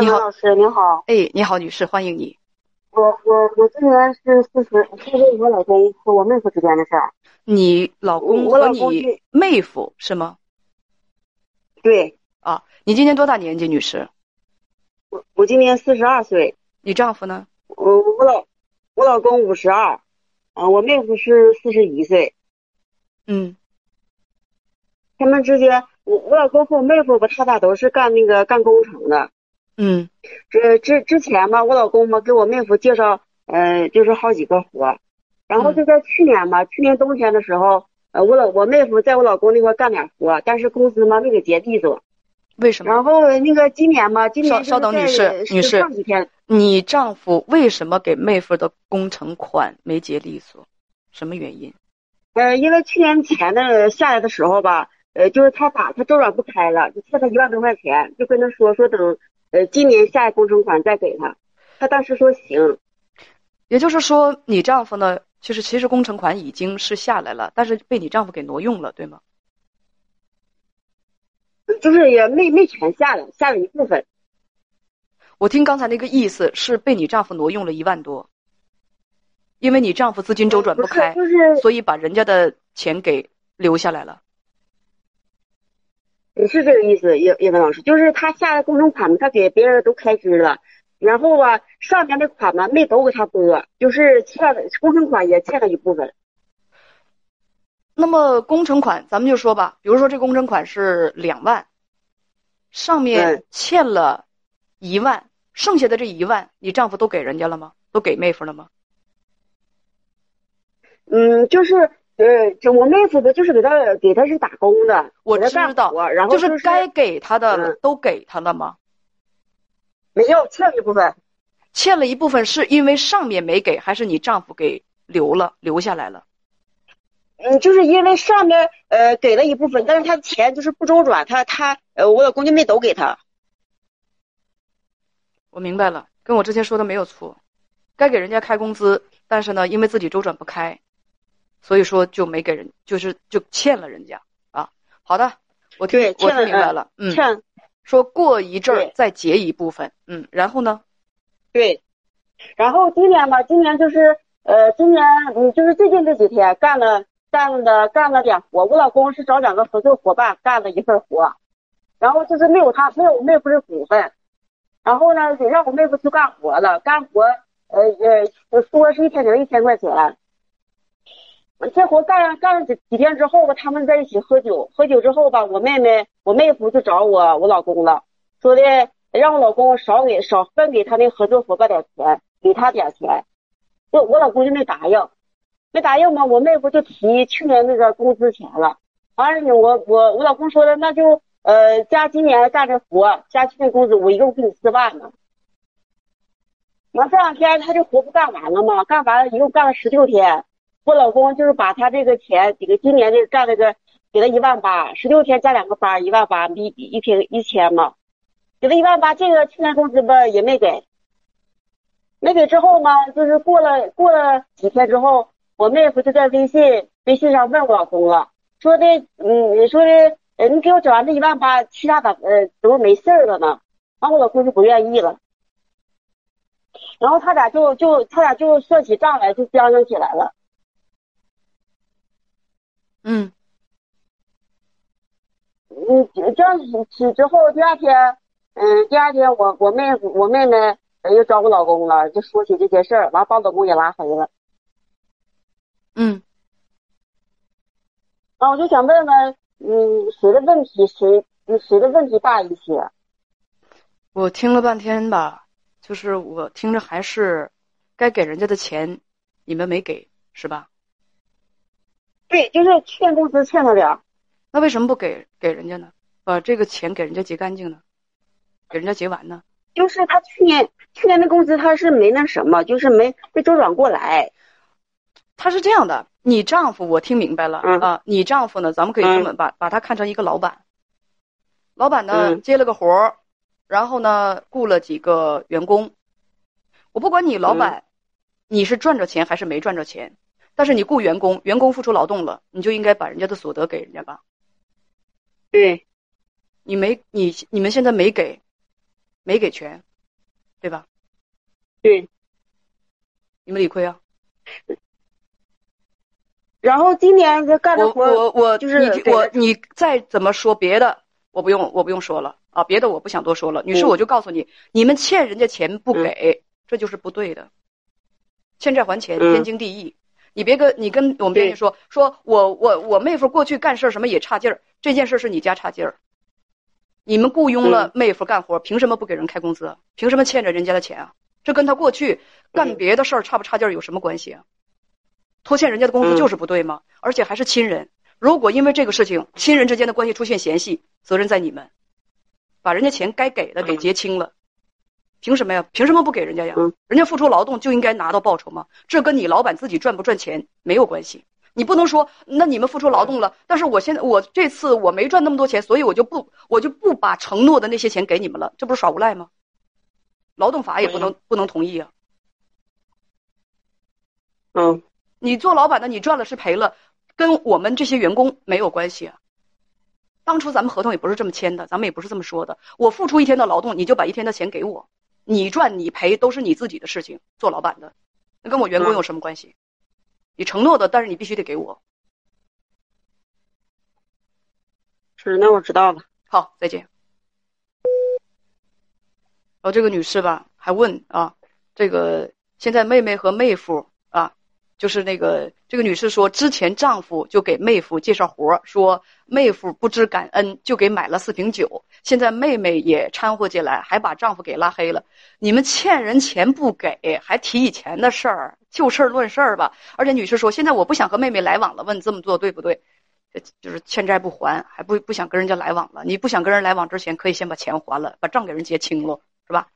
你好，老师，你好。哎，你好，女士，欢迎你。我我我今年是四十，是为我老公和我妹夫之间的事儿。你老公我和你老公妹夫是吗？对，啊，你今年多大年纪，女士？我我今年四十二岁，你丈夫呢？我我老我老公五十二，啊，我妹夫是四十一岁。嗯他们之间，我我老公和我妹夫吧，他俩都是干那个干工程的。嗯这之之前吧，我老公嘛给我妹夫介绍，呃，就是好几个活儿，然后就在去年吧，去年冬天的时候，呃，我老我妹夫在我老公那块干点活，但是工资嘛没给结利索。为什么？然后那个今年嘛，今年稍稍等女士女士上几天，你丈夫为什么给妹夫的工程款没结利索？什么原因？呃，因为去年钱的下来的时候吧，呃，就是他打他周转不开了，就欠他一万多块钱，就跟他说说等呃今年下一工程款再给他，他当时说行，也就是说，你丈夫呢，就是其实工程款已经是下来了，但是被你丈夫给挪用了，对吗？就是也没没全下来，下了一部分。我听刚才那个意思是被你丈夫挪用了一万多，因为你丈夫资金周转不是开，就是所以把人家的钱给留下来了。不是这个意思，叶叶文老师，就是他下的工程款嘛，他给别人都开支了，然后吧上面的款嘛没都给他拨，就是欠的工程款也欠了一部分。那么工程款，咱们就说吧，比如说这工程款是两万，上面嗯欠了一万，剩下的这一万，你丈夫都给人家了吗？都给妹夫了吗？嗯，就是呃，就我妹夫吧，就是给他给他是打工的，我知道活然后就是是该给他的嗯都给他了吗？没有欠一部分，欠了一部分是因为上面没给，还是你丈夫给留了留下来了？嗯，就是因为上面呃给了一部分，但是他的钱就是不周转，他他呃我老公就没都给他。我明白了，跟我之前说的没有错，该给人家开工资，但是呢，因为自己周转不开，所以说就没给人，就是就欠了人家。啊。好的，我听我听明白了，嗯，欠。说过一阵儿再结一部分，嗯，然后呢，对，然后今年吧，今年就是呃，今年嗯，就是最近这几天干了干了干了点活，我老公是找两个合作伙伴干了一份活，然后就是没有他没有我妹夫的股份，然后呢得让我妹夫去干活了，干活呃呃说是一天领一千块钱。这活干干了几几天之后吧，他们在一起喝酒，喝酒之后吧，我妹妹我妹夫就找我我老公了，说的让我老公少给少分给他那合作伙伴点钱，给他点钱。我我老公就没答应，没答应嘛，我妹夫就提去年那个工资钱了。完了呢，我我我老公说的那就呃加今年干这活，加去年工资，我一共给你四万呢。完这两天他这活不干完了吗？干完了一共干了十六天，我老公就是把他这个钱这个今年这个干这个给他一万八，十六天加两个班一万八，一一天一千嘛。给了一万八，这个去年工资吧也没给，没给之后嘛，就是过了过了几天之后，我妹夫就在微信微信上问我老公了，说的，嗯，你说的，呃，你给我整完这一万八，其他咋呃怎么没事儿了呢？然后我老公就不愿意了，然后他俩就就他俩就算起账来，就僵硬起来了。嗯嗯，这样起之后，第二天，嗯，第二天我我妹我妹妹呃又找我老公了，就说起这些事儿，完把老公也拉黑了。嗯，啊，我就想问问，嗯，谁的问题谁嗯谁的问题大一些？我听了半天吧，就是我听着还是该给人家的钱，你们没给是吧？对，就是欠工资欠了点儿。那为什么不给给人家呢？把这个钱给人家结干净呢？给人家结完呢？就是他去年去年的工资他是没那什么，就是没没周转过来。他是这样的，你丈夫我听明白了、嗯啊，你丈夫呢，咱们可以这么把、把他看成一个老板，老板呢、嗯接了个活儿，然后呢雇了几个员工，我不管你老板，你是赚着钱还是没赚着钱，但是你雇员工，员工付出劳动了，你就应该把人家的所得给人家吧，对，你没你你们现在没给，没给全，对吧？对。你们理亏啊。然后今年这干的活，我我就是你我你再怎么说别的，我不用我不用说了啊，别的我不想多说了。女士，我就告诉你，你们欠人家钱不给，这就是不对的。欠债还钱，天经地义。你别跟你跟我们编辑说，说我我我妹夫过去干事什么也差劲儿，这件事是你家差劲儿。你们雇佣了妹夫干活，凭什么不给人开工资？凭什么欠着人家的钱啊？这跟他过去干别的事儿差不差劲儿有什么关系啊？拖欠人家的工资就是不对吗？而且还是亲人。如果因为这个事情，亲人之间的关系出现嫌隙，责任在你们，把人家钱该给的给 结清了。凭什么呀？凭什么不给人家呀？人家付出劳动就应该拿到报酬吗？这跟你老板自己赚不赚钱没有关系。你不能说，那你们付出劳动了，但是我现在我这次我没赚那么多钱，所以我就不我就不把承诺的那些钱给你们了，这不是耍无赖吗？劳动法也不能不能同意啊。嗯。你做老板的，你赚了是赔了，跟我们这些员工没有关系啊。当初咱们合同也不是这么签的，咱们也不是这么说的。我付出一天的劳动，你就把一天的钱给我，你赚你赔都是你自己的事情。做老板的，那跟我员工有什么关系？你承诺的，但是你必须得给我。是，那我知道了。好，再见。然后这个女士吧，还问啊，这个现在妹妹和妹夫。就是那个这个女士说，之前丈夫就给妹夫介绍活儿，说妹夫不知感恩，就给买了四瓶酒。现在妹妹也掺和进来，还把丈夫给拉黑了。你们欠人钱不给，还提以前的事儿，就事儿论事儿吧。而且女士说，现在我不想和妹妹来往了。问这么做对不对？就是欠债不还，还不不想跟人家来往了。你不想跟人来往之前，可以先把钱还了，把账给人结清了，是吧？